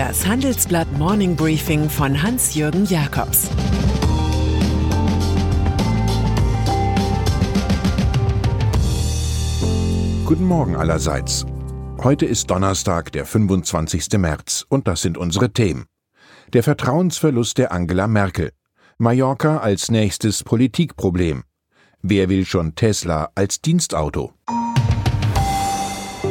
Das Handelsblatt Morning Briefing von Hans-Jürgen Jakobs Guten Morgen allerseits. Heute ist Donnerstag, der 25. März, und das sind unsere Themen. Der Vertrauensverlust der Angela Merkel. Mallorca als nächstes Politikproblem. Wer will schon Tesla als Dienstauto?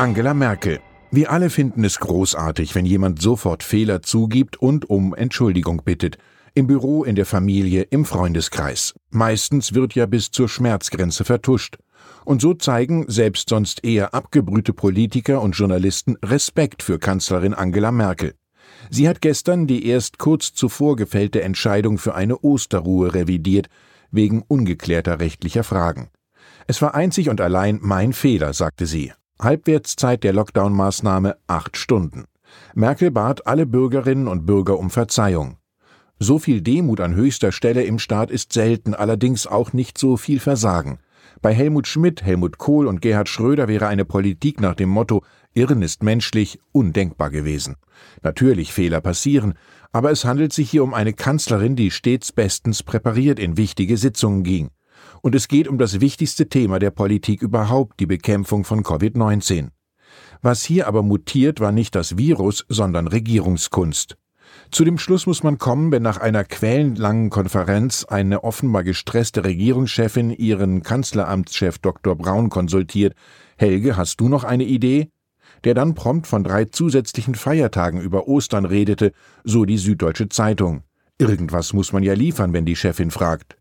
Angela Merkel. Wir alle finden es großartig, wenn jemand sofort Fehler zugibt und um Entschuldigung bittet. Im Büro, in der Familie, im Freundeskreis. Meistens wird ja bis zur Schmerzgrenze vertuscht. Und so zeigen selbst sonst eher abgebrühte Politiker und Journalisten Respekt für Kanzlerin Angela Merkel. Sie hat gestern die erst kurz zuvor gefällte Entscheidung für eine Osterruhe revidiert, wegen ungeklärter rechtlicher Fragen. Es war einzig und allein mein Fehler, sagte sie. Halbwertszeit der Lockdown-Maßnahme acht Stunden. Merkel bat alle Bürgerinnen und Bürger um Verzeihung. So viel Demut an höchster Stelle im Staat ist selten, allerdings auch nicht so viel Versagen. Bei Helmut Schmidt, Helmut Kohl und Gerhard Schröder wäre eine Politik nach dem Motto Irren ist menschlich undenkbar gewesen. Natürlich Fehler passieren, aber es handelt sich hier um eine Kanzlerin, die stets bestens präpariert in wichtige Sitzungen ging. Und es geht um das wichtigste Thema der Politik überhaupt, die Bekämpfung von Covid-19. Was hier aber mutiert, war nicht das Virus, sondern Regierungskunst. Zu dem Schluss muss man kommen, wenn nach einer quellenlangen Konferenz eine offenbar gestresste Regierungschefin ihren Kanzleramtschef Dr. Braun konsultiert. Helge, hast du noch eine Idee? Der dann prompt von drei zusätzlichen Feiertagen über Ostern redete, so die Süddeutsche Zeitung. Irgendwas muss man ja liefern, wenn die Chefin fragt.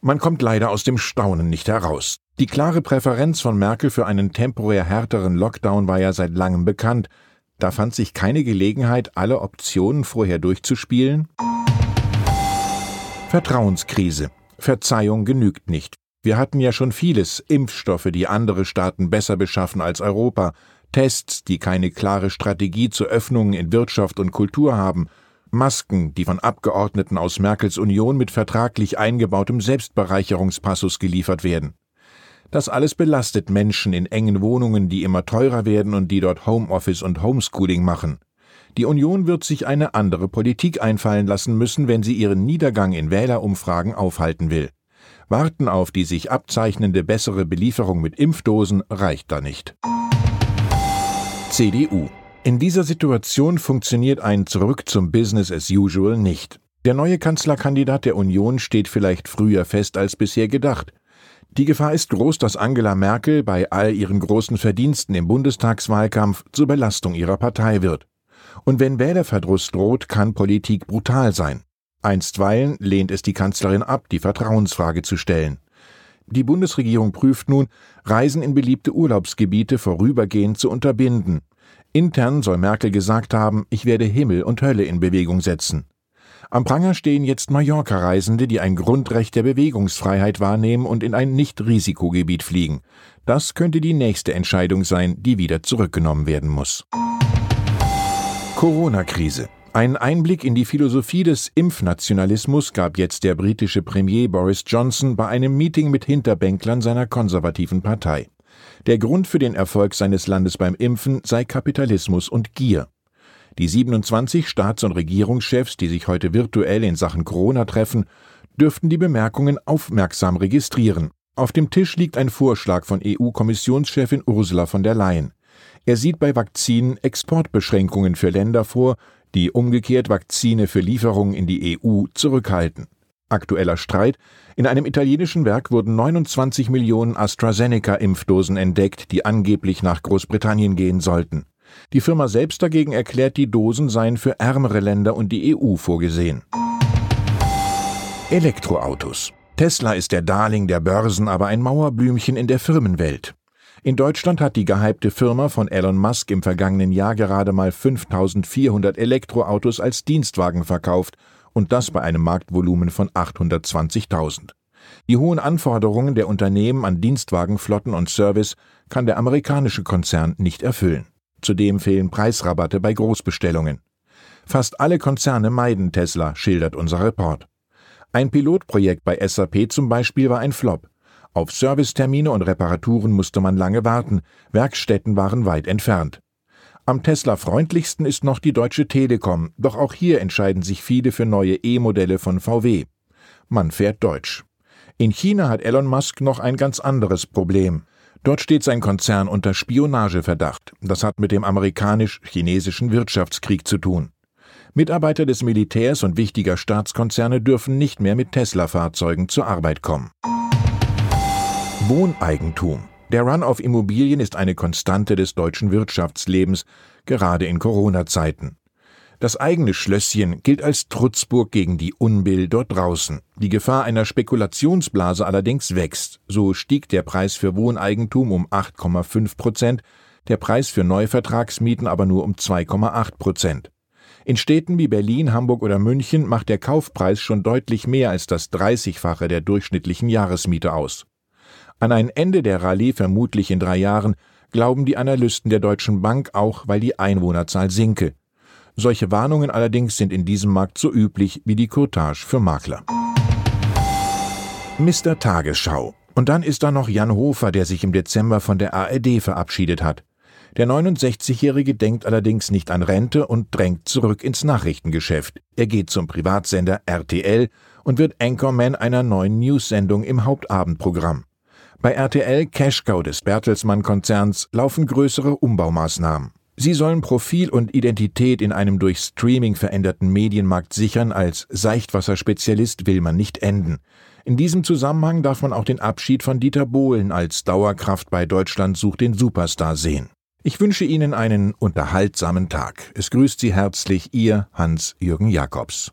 Man kommt leider aus dem Staunen nicht heraus. Die klare Präferenz von Merkel für einen temporär härteren Lockdown war ja seit langem bekannt. Da fand sich keine Gelegenheit, alle Optionen vorher durchzuspielen? Vertrauenskrise. Verzeihung genügt nicht. Wir hatten ja schon vieles, Impfstoffe, die andere Staaten besser beschaffen als Europa, Tests, die keine klare Strategie zur Öffnung in Wirtschaft und Kultur haben, Masken, die von Abgeordneten aus Merkels Union mit vertraglich eingebautem Selbstbereicherungspassus geliefert werden. Das alles belastet Menschen in engen Wohnungen, die immer teurer werden und die dort Homeoffice und Homeschooling machen. Die Union wird sich eine andere Politik einfallen lassen müssen, wenn sie ihren Niedergang in Wählerumfragen aufhalten will. Warten auf die sich abzeichnende bessere Belieferung mit Impfdosen reicht da nicht. CDU in dieser Situation funktioniert ein Zurück zum Business as usual nicht. Der neue Kanzlerkandidat der Union steht vielleicht früher fest als bisher gedacht. Die Gefahr ist groß, dass Angela Merkel bei all ihren großen Verdiensten im Bundestagswahlkampf zur Belastung ihrer Partei wird. Und wenn Wählerverdruss droht, kann Politik brutal sein. Einstweilen lehnt es die Kanzlerin ab, die Vertrauensfrage zu stellen. Die Bundesregierung prüft nun, Reisen in beliebte Urlaubsgebiete vorübergehend zu unterbinden. Intern soll Merkel gesagt haben, ich werde Himmel und Hölle in Bewegung setzen. Am Pranger stehen jetzt Mallorca-Reisende, die ein Grundrecht der Bewegungsfreiheit wahrnehmen und in ein Nicht-Risikogebiet fliegen. Das könnte die nächste Entscheidung sein, die wieder zurückgenommen werden muss. Corona-Krise. Ein Einblick in die Philosophie des Impfnationalismus gab jetzt der britische Premier Boris Johnson bei einem Meeting mit Hinterbänklern seiner konservativen Partei. Der Grund für den Erfolg seines Landes beim Impfen sei Kapitalismus und Gier. Die 27 Staats- und Regierungschefs, die sich heute virtuell in Sachen Corona treffen, dürften die Bemerkungen aufmerksam registrieren. Auf dem Tisch liegt ein Vorschlag von EU-Kommissionschefin Ursula von der Leyen. Er sieht bei Vakzinen Exportbeschränkungen für Länder vor, die umgekehrt Vakzine für Lieferungen in die EU zurückhalten. Aktueller Streit. In einem italienischen Werk wurden 29 Millionen AstraZeneca-Impfdosen entdeckt, die angeblich nach Großbritannien gehen sollten. Die Firma selbst dagegen erklärt, die Dosen seien für ärmere Länder und die EU vorgesehen. Elektroautos. Tesla ist der Darling der Börsen, aber ein Mauerblümchen in der Firmenwelt. In Deutschland hat die gehypte Firma von Elon Musk im vergangenen Jahr gerade mal 5400 Elektroautos als Dienstwagen verkauft und das bei einem Marktvolumen von 820.000. Die hohen Anforderungen der Unternehmen an Dienstwagenflotten und Service kann der amerikanische Konzern nicht erfüllen. Zudem fehlen Preisrabatte bei Großbestellungen. Fast alle Konzerne meiden Tesla, schildert unser Report. Ein Pilotprojekt bei SAP zum Beispiel war ein Flop. Auf Servicetermine und Reparaturen musste man lange warten, Werkstätten waren weit entfernt. Am Tesla-freundlichsten ist noch die Deutsche Telekom, doch auch hier entscheiden sich viele für neue E-Modelle von VW. Man fährt deutsch. In China hat Elon Musk noch ein ganz anderes Problem. Dort steht sein Konzern unter Spionageverdacht. Das hat mit dem amerikanisch-chinesischen Wirtschaftskrieg zu tun. Mitarbeiter des Militärs und wichtiger Staatskonzerne dürfen nicht mehr mit Tesla-Fahrzeugen zur Arbeit kommen. Wohneigentum. Der Run auf Immobilien ist eine Konstante des deutschen Wirtschaftslebens, gerade in Corona-Zeiten. Das eigene Schlösschen gilt als Trutzburg gegen die Unbill dort draußen. Die Gefahr einer Spekulationsblase allerdings wächst. So stieg der Preis für Wohneigentum um 8,5 Prozent, der Preis für Neuvertragsmieten aber nur um 2,8 Prozent. In Städten wie Berlin, Hamburg oder München macht der Kaufpreis schon deutlich mehr als das 30-fache der durchschnittlichen Jahresmiete aus. An ein Ende der Rallye vermutlich in drei Jahren glauben die Analysten der Deutschen Bank auch, weil die Einwohnerzahl sinke. Solche Warnungen allerdings sind in diesem Markt so üblich wie die Courtage für Makler. Mr. Tagesschau. Und dann ist da noch Jan Hofer, der sich im Dezember von der ARD verabschiedet hat. Der 69-Jährige denkt allerdings nicht an Rente und drängt zurück ins Nachrichtengeschäft. Er geht zum Privatsender RTL und wird Anchorman einer neuen News-Sendung im Hauptabendprogramm. Bei RTL Cashcow des Bertelsmann-Konzerns laufen größere Umbaumaßnahmen. Sie sollen Profil und Identität in einem durch Streaming veränderten Medienmarkt sichern, als Seichtwasserspezialist will man nicht enden. In diesem Zusammenhang darf man auch den Abschied von Dieter Bohlen als Dauerkraft bei Deutschland sucht den Superstar sehen. Ich wünsche Ihnen einen unterhaltsamen Tag. Es grüßt Sie herzlich Ihr Hans-Jürgen Jakobs.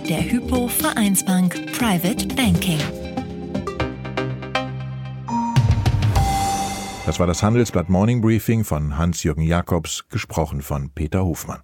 der Hypo Vereinsbank Private Banking. Das war das Handelsblatt Morning Briefing von Hans-Jürgen Jakobs, gesprochen von Peter Hofmann.